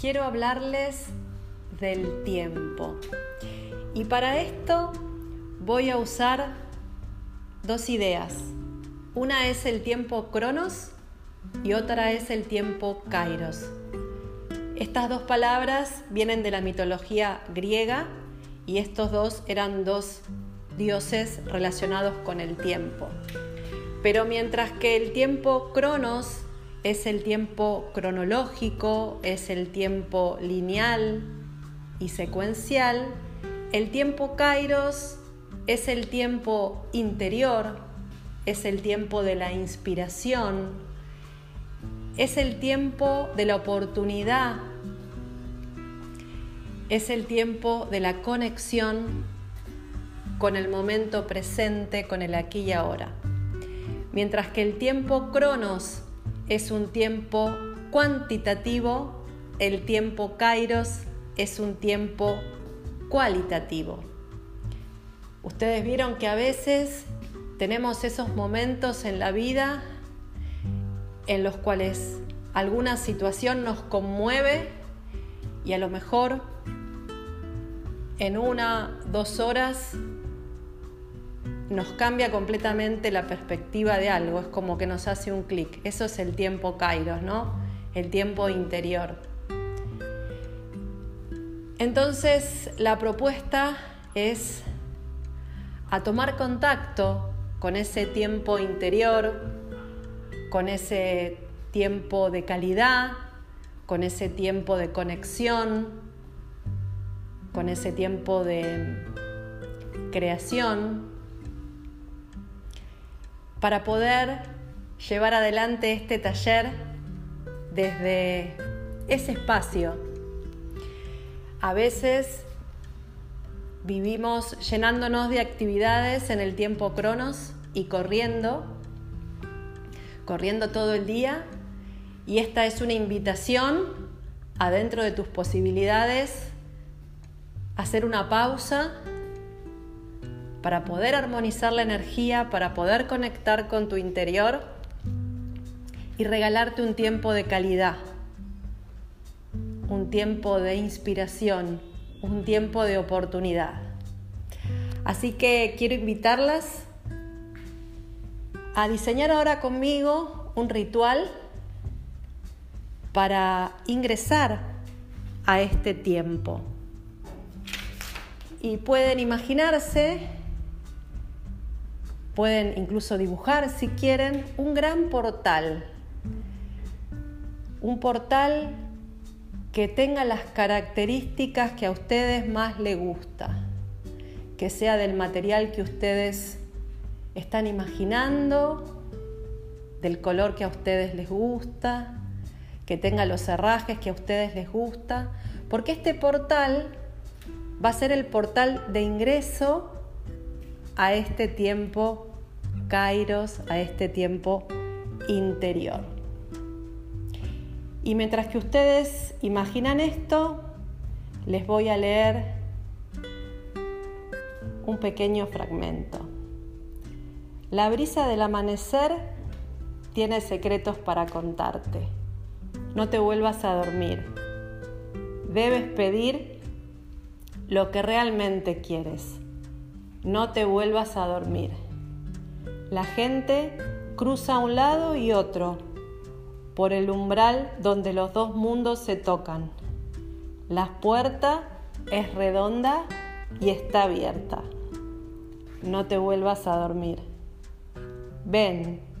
quiero hablarles del tiempo. Y para esto voy a usar dos ideas. Una es el tiempo cronos y otra es el tiempo kairos. Estas dos palabras vienen de la mitología griega y estos dos eran dos dioses relacionados con el tiempo. Pero mientras que el tiempo cronos es el tiempo cronológico, es el tiempo lineal y secuencial, el tiempo kairos es el tiempo interior, es el tiempo de la inspiración, es el tiempo de la oportunidad, es el tiempo de la conexión con el momento presente, con el aquí y ahora. Mientras que el tiempo cronos es un tiempo cuantitativo, el tiempo kairos es un tiempo cualitativo. Ustedes vieron que a veces tenemos esos momentos en la vida en los cuales alguna situación nos conmueve y a lo mejor en una, dos horas nos cambia completamente la perspectiva de algo, es como que nos hace un clic. Eso es el tiempo kairos, ¿no? El tiempo interior. Entonces, la propuesta es a tomar contacto con ese tiempo interior, con ese tiempo de calidad, con ese tiempo de conexión, con ese tiempo de creación, para poder llevar adelante este taller desde ese espacio. A veces vivimos llenándonos de actividades en el tiempo cronos y corriendo, corriendo todo el día, y esta es una invitación adentro de tus posibilidades, hacer una pausa para poder armonizar la energía, para poder conectar con tu interior y regalarte un tiempo de calidad, un tiempo de inspiración, un tiempo de oportunidad. Así que quiero invitarlas a diseñar ahora conmigo un ritual para ingresar a este tiempo. Y pueden imaginarse Pueden incluso dibujar, si quieren, un gran portal. Un portal que tenga las características que a ustedes más les gusta, que sea del material que ustedes están imaginando, del color que a ustedes les gusta, que tenga los herrajes que a ustedes les gusta, porque este portal va a ser el portal de ingreso a este tiempo kairos, a este tiempo interior. Y mientras que ustedes imaginan esto, les voy a leer un pequeño fragmento. La brisa del amanecer tiene secretos para contarte. No te vuelvas a dormir. Debes pedir lo que realmente quieres no te vuelvas a dormir. La gente cruza un lado y otro por el umbral donde los dos mundos se tocan. La puerta es redonda y está abierta. No te vuelvas a dormir. Ven.